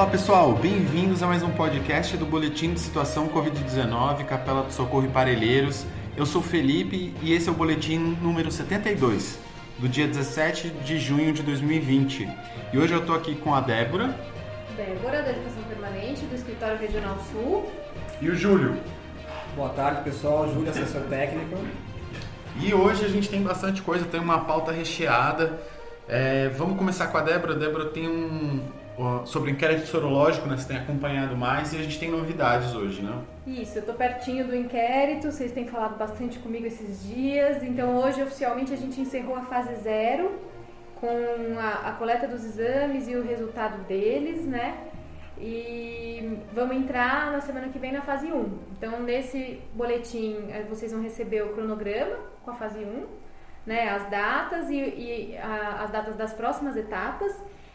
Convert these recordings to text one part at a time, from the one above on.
Olá pessoal, bem-vindos a mais um podcast do Boletim de Situação Covid-19, Capela do Socorro e Parelheiros. Eu sou Felipe e esse é o boletim número 72, do dia 17 de junho de 2020. E hoje eu estou aqui com a Débora. Débora, da Educação Permanente, do Escritório Regional Sul. E o Júlio. Boa tarde, pessoal. Júlio, assessor técnico. E hoje a gente tem bastante coisa, tem uma pauta recheada. É, vamos começar com a Débora. A Débora tem um, sobre inquérito sorológico, né? Você tem acompanhado mais e a gente tem novidades hoje, né? Isso, eu tô pertinho do inquérito, vocês têm falado bastante comigo esses dias, então hoje oficialmente a gente encerrou a fase zero com a, a coleta dos exames e o resultado deles, né? E vamos entrar na semana que vem na fase 1. Então, nesse boletim, eh, vocês vão receber o cronograma com a fase 1, né, as datas e, e a, as datas das próximas etapas.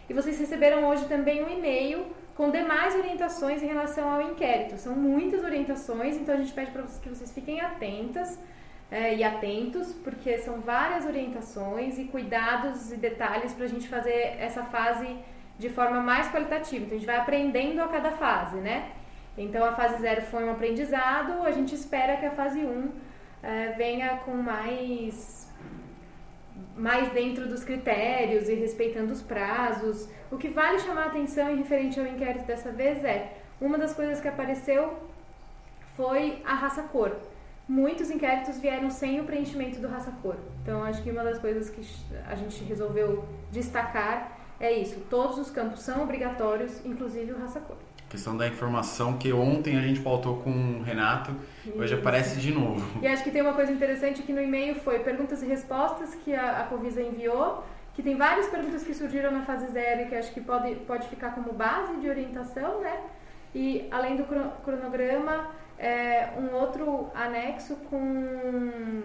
E vocês receberam hoje também um e-mail com demais orientações em relação ao inquérito. São muitas orientações, então a gente pede para que vocês fiquem atentas é, e atentos, porque são várias orientações e cuidados e detalhes para a gente fazer essa fase de forma mais qualitativa. Então a gente vai aprendendo a cada fase, né? Então a fase 0 foi um aprendizado, a gente espera que a fase 1 um, é, venha com mais mais dentro dos critérios e respeitando os prazos. O que vale chamar a atenção em referente ao inquérito dessa vez é uma das coisas que apareceu foi a raça-cor. Muitos inquéritos vieram sem o preenchimento do raça-cor. Então, acho que uma das coisas que a gente resolveu destacar é isso. Todos os campos são obrigatórios, inclusive o raça-cor questão da informação que ontem a gente pautou com o Renato, Isso. hoje aparece de novo. E acho que tem uma coisa interessante que no e-mail foi perguntas e respostas que a, a Covisa enviou, que tem várias perguntas que surgiram na fase zero e que acho que pode, pode ficar como base de orientação, né? E além do cronograma, é, um outro anexo com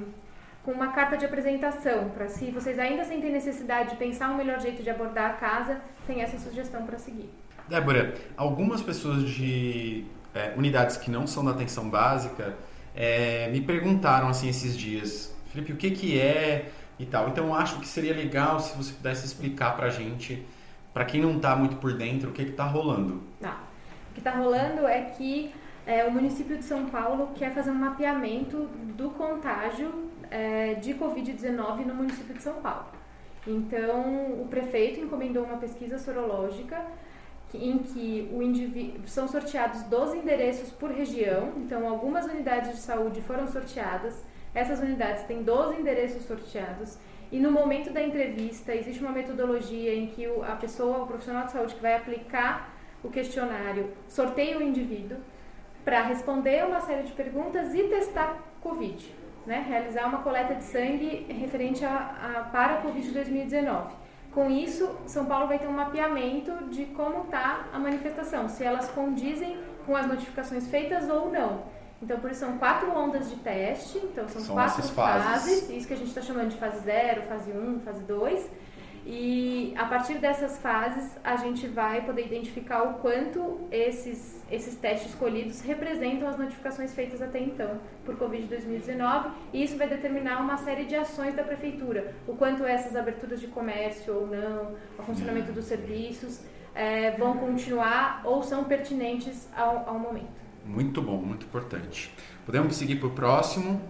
com uma carta de apresentação, para se vocês ainda sentem necessidade de pensar um melhor jeito de abordar a casa, tem essa sugestão para seguir. Débora, algumas pessoas de é, unidades que não são da atenção básica é, me perguntaram assim esses dias, Felipe, o que, que é e tal. Então acho que seria legal se você pudesse explicar para gente, para quem não está muito por dentro, o que está rolando. Tá. O que está rolando é que é, o município de São Paulo quer fazer um mapeamento do contágio é, de Covid-19 no município de São Paulo. Então, o prefeito encomendou uma pesquisa sorológica em que o são sorteados 12 endereços por região, então algumas unidades de saúde foram sorteadas, essas unidades têm 12 endereços sorteados, e no momento da entrevista existe uma metodologia em que a pessoa, o profissional de saúde que vai aplicar o questionário, sorteia o indivíduo para responder uma série de perguntas e testar Covid, né? realizar uma coleta de sangue referente a, a para Covid 2019. Com isso, São Paulo vai ter um mapeamento de como está a manifestação, se elas condizem com as notificações feitas ou não. Então, por isso são quatro ondas de teste, então são, são quatro fases. fases, isso que a gente está chamando de fase 0, fase 1, um, fase 2. E a partir dessas fases, a gente vai poder identificar o quanto esses, esses testes escolhidos representam as notificações feitas até então por Covid-2019, e isso vai determinar uma série de ações da Prefeitura, o quanto essas aberturas de comércio ou não, o funcionamento dos serviços é, vão continuar ou são pertinentes ao, ao momento. Muito bom, muito importante. Podemos seguir para o próximo.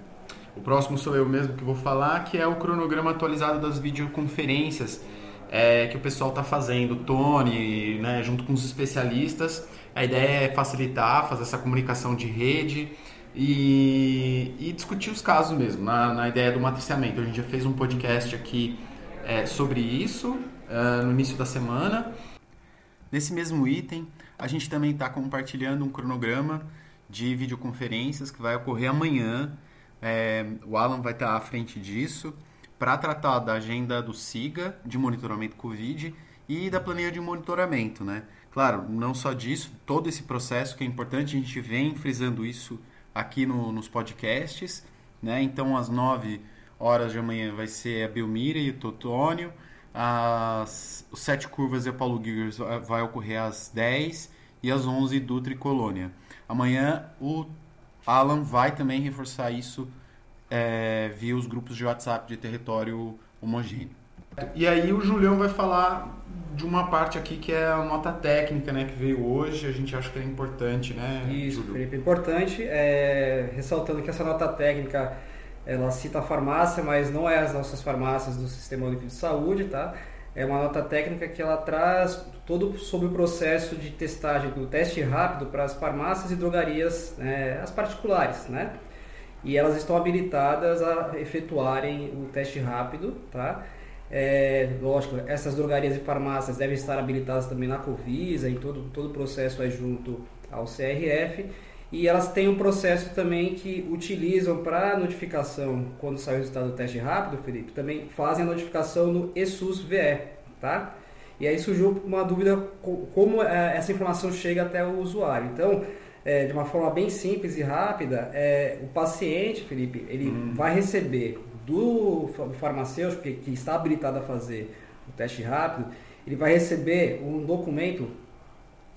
O próximo sou eu mesmo que vou falar, que é o cronograma atualizado das videoconferências é, que o pessoal está fazendo, Tony, né, junto com os especialistas. A ideia é facilitar, fazer essa comunicação de rede e, e discutir os casos mesmo, na, na, ideia do matriciamento. A gente já fez um podcast aqui é, sobre isso uh, no início da semana. Nesse mesmo item, a gente também está compartilhando um cronograma de videoconferências que vai ocorrer amanhã é, o Alan vai estar à frente disso para tratar da agenda do SIGA, de monitoramento Covid, e da planilha de monitoramento, né? Claro, não só disso, todo esse processo que é importante, a gente vem frisando isso aqui no, nos podcasts, né? Então, às 9 horas de amanhã vai ser a Belmira e o Totônio, as os sete curvas e o Paulo Giggers vai ocorrer às 10 e às 11 Dutra e Colônia. Amanhã o Alan vai também reforçar isso é, via os grupos de WhatsApp de território homogêneo. E aí o Julião vai falar de uma parte aqui que é a nota técnica, né, que veio hoje, a gente acha que é importante, né? Isso, Júlio? Felipe, importante, é, ressaltando que essa nota técnica, ela cita a farmácia, mas não é as nossas farmácias do Sistema Único de Saúde, tá? É uma nota técnica que ela traz todo sobre o processo de testagem do teste rápido para as farmácias e drogarias, né, as particulares, né? E elas estão habilitadas a efetuarem o teste rápido, tá? É, lógico, essas drogarias e farmácias devem estar habilitadas também na Covisa, em todo, todo o processo é junto ao CRF. E elas têm um processo também que utilizam para notificação, quando sai o resultado do teste rápido, Felipe, também fazem a notificação no ESUS-VE, tá? E aí surgiu uma dúvida como é, essa informação chega até o usuário. Então, é, de uma forma bem simples e rápida, é, o paciente, Felipe, ele hum. vai receber do farmacêutico que, que está habilitado a fazer o teste rápido, ele vai receber um documento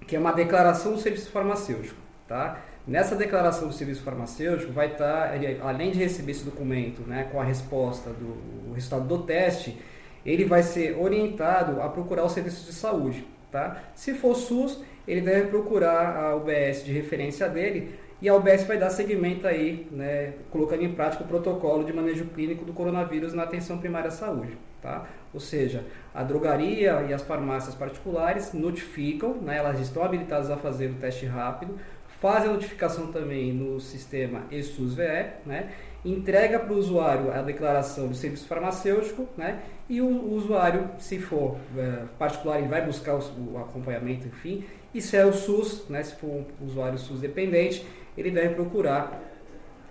que é uma declaração do serviço farmacêutico, tá? Nessa declaração do serviço farmacêutico vai estar, tá, ele, além de receber esse documento, né, com a resposta do resultado do teste, ele vai ser orientado a procurar os serviços de saúde, tá? Se for SUS, ele deve procurar a UBS de referência dele e a UBS vai dar seguimento aí, né, colocando em prática o protocolo de manejo clínico do coronavírus na atenção primária à saúde. Tá? Ou seja, a drogaria e as farmácias particulares notificam, né, elas estão habilitadas a fazer o teste rápido, fazem a notificação também no sistema ESUS-VE, né, entrega para o usuário a declaração do serviço farmacêutico, né, e o, o usuário, se for é, particular, ele vai buscar o, o acompanhamento, enfim, e se é o SUS, né, se for um usuário SUS dependente, ele deve procurar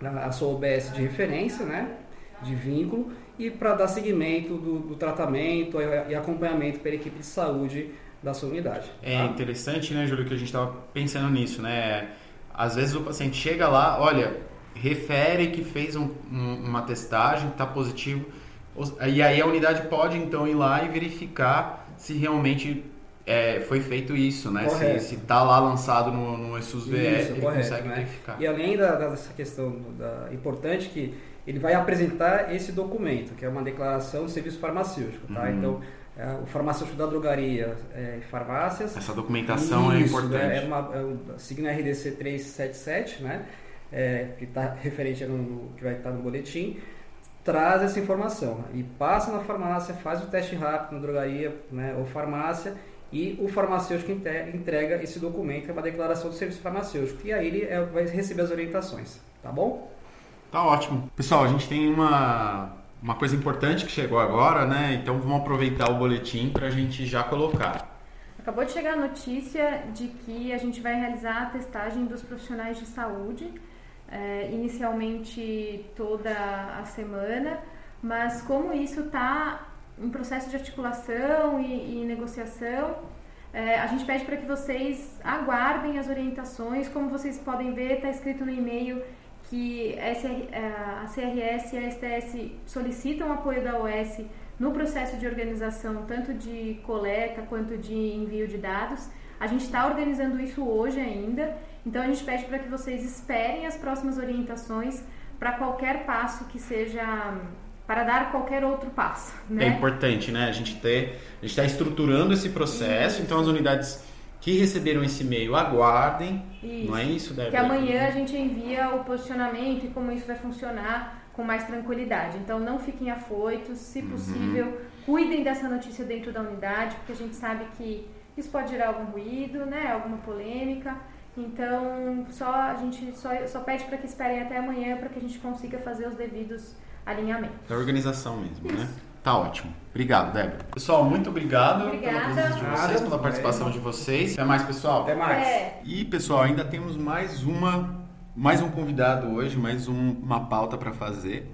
a sua OBS de referência, né, de vínculo, e para dar seguimento do, do, tratamento e acompanhamento pela equipe de saúde da sua unidade. É tá? interessante, né, Júlio, que a gente estava pensando nisso, né? Às vezes o paciente chega lá, olha, refere que fez um, um, uma testagem, está positivo, e aí a unidade pode então ir lá e verificar se realmente é, foi feito isso, né? Correto. Se, está lá lançado no, no ESUS VE, ele correto, consegue né? verificar. E além da, dessa questão da, importante que ele vai apresentar esse documento, que é uma declaração de serviço farmacêutico, tá? Uhum. Então, o farmacêutico da drogaria é, farmácias. Essa documentação é isso, é importante. É, é uma, é o signo RDC 377, né? É, que está referente no, que vai estar no boletim, traz essa informação e passa na farmácia, faz o teste rápido na drogaria né, ou farmácia e o farmacêutico entrega esse documento, é uma declaração do serviço farmacêutico. E aí ele é, vai receber as orientações, tá bom? Tá ótimo. Pessoal, a gente tem uma, uma coisa importante que chegou agora, né? Então vamos aproveitar o boletim para a gente já colocar. Acabou de chegar a notícia de que a gente vai realizar a testagem dos profissionais de saúde, é, inicialmente toda a semana, mas como isso está em processo de articulação e, e negociação. É, a gente pede para que vocês aguardem as orientações. Como vocês podem ver, está escrito no e-mail que é, a CRS e a STS solicitam apoio da OS no processo de organização, tanto de coleta quanto de envio de dados. A gente está organizando isso hoje ainda, então a gente pede para que vocês esperem as próximas orientações para qualquer passo que seja para dar qualquer outro passo. Né? É importante, né? A gente ter, a gente está estruturando esse processo, isso. então as unidades que receberam esse e-mail aguardem, isso. não é isso, Débora? Que amanhã a gente envia o posicionamento e como isso vai funcionar com mais tranquilidade. Então não fiquem afoitos, se uhum. possível, uhum. cuidem dessa notícia dentro da unidade, porque a gente sabe que isso pode gerar algum ruído, né? Alguma polêmica. Então, só a gente só, só pede para que esperem até amanhã para que a gente consiga fazer os devidos alinhamento. Da organização mesmo, né? Isso. né? Tá ótimo. Obrigado, Débora. Pessoal, muito obrigado Obrigada. pela presença de vocês, pela participação de vocês. Até mais, pessoal. Até mais. É. E, pessoal, ainda temos mais uma, mais um convidado hoje, mais um, uma pauta para fazer,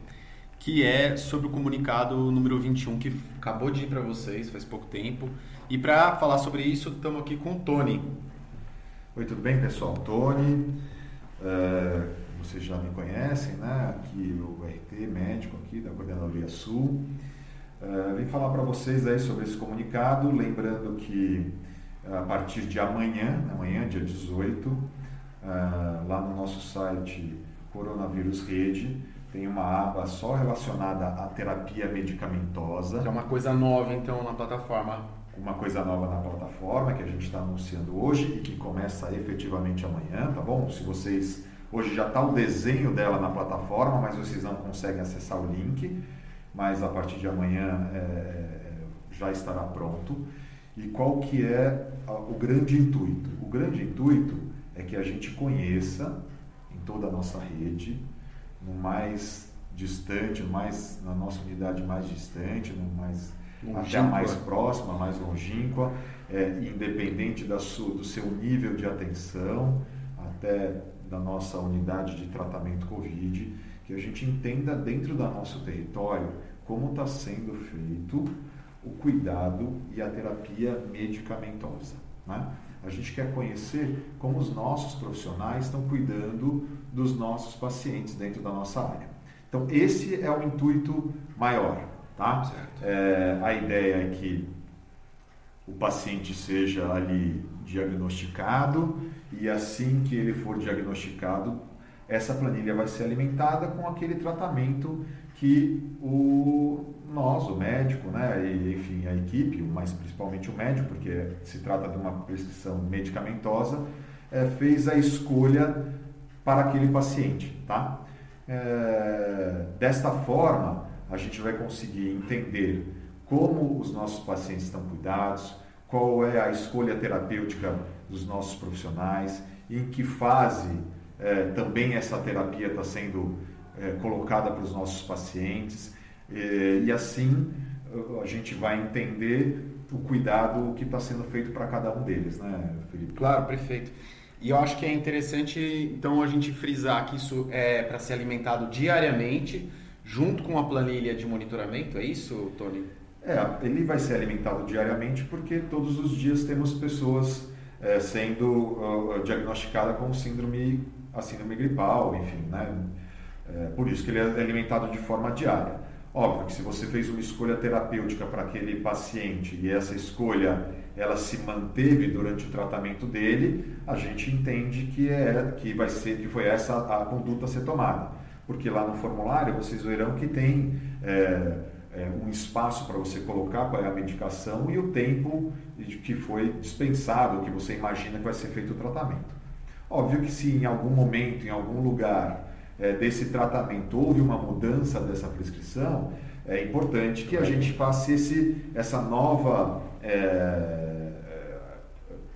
que é sobre o comunicado número 21, que acabou de ir para vocês faz pouco tempo. E para falar sobre isso, estamos aqui com o Tony. Oi, tudo bem, pessoal? Tony. Uh vocês já me conhecem, né? Aqui o RT, médico aqui da Coordenadoria Sul. Uh, vim falar para vocês aí sobre esse comunicado, lembrando que a partir de amanhã, amanhã, dia 18, uh, lá no nosso site Coronavírus Rede, tem uma aba só relacionada à terapia medicamentosa. Que é uma coisa nova, então, na plataforma. Uma coisa nova na plataforma que a gente está anunciando hoje e que começa efetivamente amanhã, tá bom? Se vocês. Hoje já está o desenho dela na plataforma, mas vocês não conseguem acessar o link. Mas a partir de amanhã é, já estará pronto. E qual que é o grande intuito? O grande intuito é que a gente conheça em toda a nossa rede no mais distante, mais, na nossa unidade mais distante, no mais, até a mais próxima, mais longínqua, é, independente da sua, do seu nível de atenção, até da nossa unidade de tratamento Covid, que a gente entenda dentro do nosso território como está sendo feito o cuidado e a terapia medicamentosa. Né? A gente quer conhecer como os nossos profissionais estão cuidando dos nossos pacientes dentro da nossa área. Então, esse é o intuito maior. Tá? É, a ideia é que o paciente seja ali diagnosticado e assim que ele for diagnosticado, essa planilha vai ser alimentada com aquele tratamento que o nós, o médico, né, e, enfim, a equipe, mas principalmente o médico, porque se trata de uma prescrição medicamentosa, é, fez a escolha para aquele paciente, tá? É, desta forma, a gente vai conseguir entender como os nossos pacientes estão cuidados, qual é a escolha terapêutica dos nossos profissionais, em que fase é, também essa terapia está sendo é, colocada para os nossos pacientes, e, e assim a gente vai entender o cuidado que está sendo feito para cada um deles, né, Felipe? Claro, perfeito. E eu acho que é interessante, então, a gente frisar que isso é para ser alimentado diariamente, junto com a planilha de monitoramento, é isso, Tony? É, ele vai ser alimentado diariamente porque todos os dias temos pessoas é, sendo uh, diagnosticadas com síndrome, a síndrome gripal, enfim, né? É, por isso que ele é alimentado de forma diária. Óbvio que se você fez uma escolha terapêutica para aquele paciente e essa escolha ela se manteve durante o tratamento dele, a gente entende que é que vai ser que foi essa a conduta a ser tomada, porque lá no formulário vocês verão que tem é, é, um espaço para você colocar qual é a medicação e o tempo que foi dispensado, que você imagina que vai ser feito o tratamento. Óbvio que se em algum momento, em algum lugar é, desse tratamento houve uma mudança dessa prescrição, é importante que a gente faça esse, essa nova. É,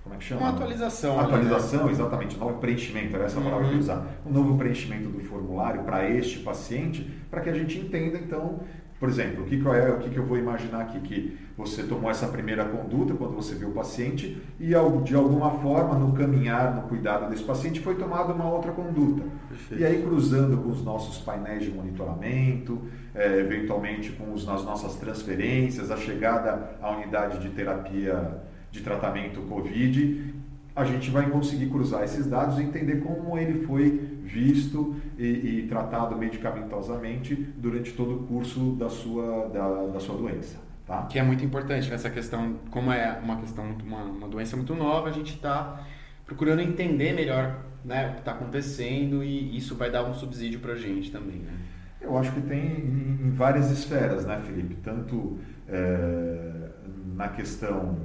como é que chama? Uma atualização. Atualização, né? exatamente, novo preenchimento, era essa uhum. palavra que eu usar. Um novo preenchimento do formulário para este paciente, para que a gente entenda, então, por exemplo, o que, é o que eu vou imaginar aqui? Que você tomou essa primeira conduta quando você viu o paciente e de alguma forma no caminhar, no cuidado desse paciente foi tomada uma outra conduta. Perfeito. E aí cruzando com os nossos painéis de monitoramento, é, eventualmente com os, as nossas transferências, a chegada à unidade de terapia de tratamento COVID, a gente vai conseguir cruzar esses dados e entender como ele foi visto e, e tratado medicamentosamente durante todo o curso da sua, da, da sua doença. Tá? Que é muito importante nessa questão, como é uma questão, uma, uma doença muito nova, a gente está procurando entender melhor né, o que está acontecendo e isso vai dar um subsídio para a gente também. Né? Eu acho que tem em várias esferas, né, Felipe? Tanto é, na questão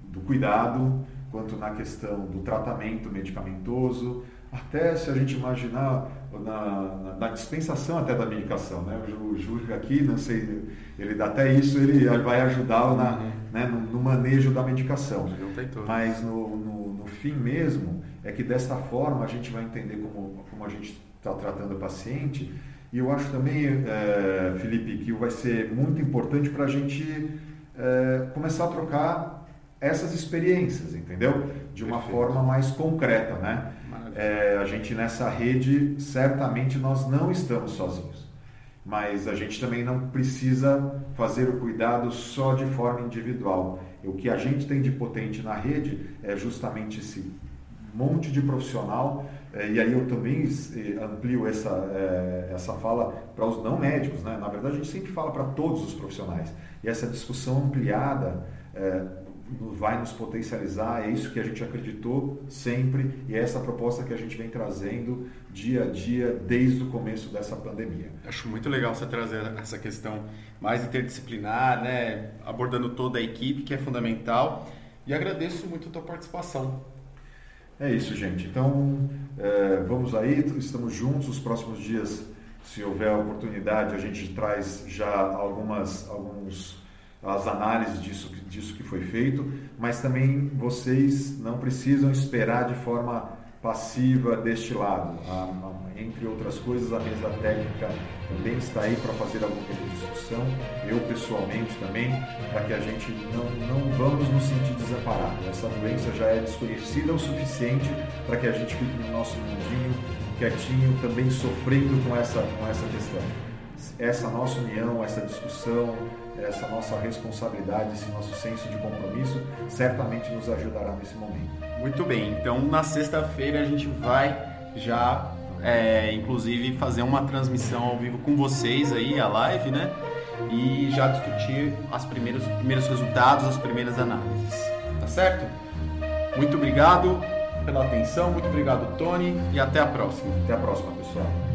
do cuidado, quanto na questão do tratamento medicamentoso, até se a gente imaginar na, na, na dispensação até da medicação, né? O Júlio aqui, não sei, ele dá até isso, ele vai ajudá-lo na, uhum. né, no, no, manejo da medicação. Mas no, no, no, fim mesmo, é que desta forma a gente vai entender como, como a gente está tratando o paciente. E eu acho também, é, Felipe, que vai ser muito importante para a gente é, começar a trocar essas experiências, entendeu? De uma Perfeito. forma mais concreta, né? É, a gente nessa rede, certamente nós não estamos sozinhos, mas a gente também não precisa fazer o cuidado só de forma individual. O que a gente tem de potente na rede é justamente esse monte de profissional, é, e aí eu também é, amplio essa, é, essa fala para os não médicos, né? na verdade a gente sempre fala para todos os profissionais, e essa discussão ampliada vai nos potencializar, é isso que a gente acreditou sempre e é essa proposta que a gente vem trazendo dia a dia desde o começo dessa pandemia. Acho muito legal você trazer essa questão mais interdisciplinar, né? abordando toda a equipe, que é fundamental. E agradeço muito a tua participação. É isso, gente. Então, é, vamos aí, estamos juntos. Os próximos dias, se houver oportunidade, a gente traz já algumas, alguns as análises disso, disso que foi feito, mas também vocês não precisam esperar de forma passiva deste lado. A, a, entre outras coisas, a mesa técnica também está aí para fazer alguma discussão, eu pessoalmente também, para que a gente não, não vamos nos sentir desamparados. Essa doença já é desconhecida o suficiente para que a gente fique no nosso mundinho, quietinho, também sofrendo com essa, com essa questão. Essa nossa união, essa discussão, essa nossa responsabilidade, esse nosso senso de compromisso certamente nos ajudará nesse momento. Muito bem, então na sexta-feira a gente vai já, é, inclusive, fazer uma transmissão ao vivo com vocês aí, a live, né? E já discutir as primeiros, os primeiros resultados, as primeiras análises. Tá certo? Muito obrigado pela atenção, muito obrigado, Tony, e até a próxima. Até a próxima, pessoal.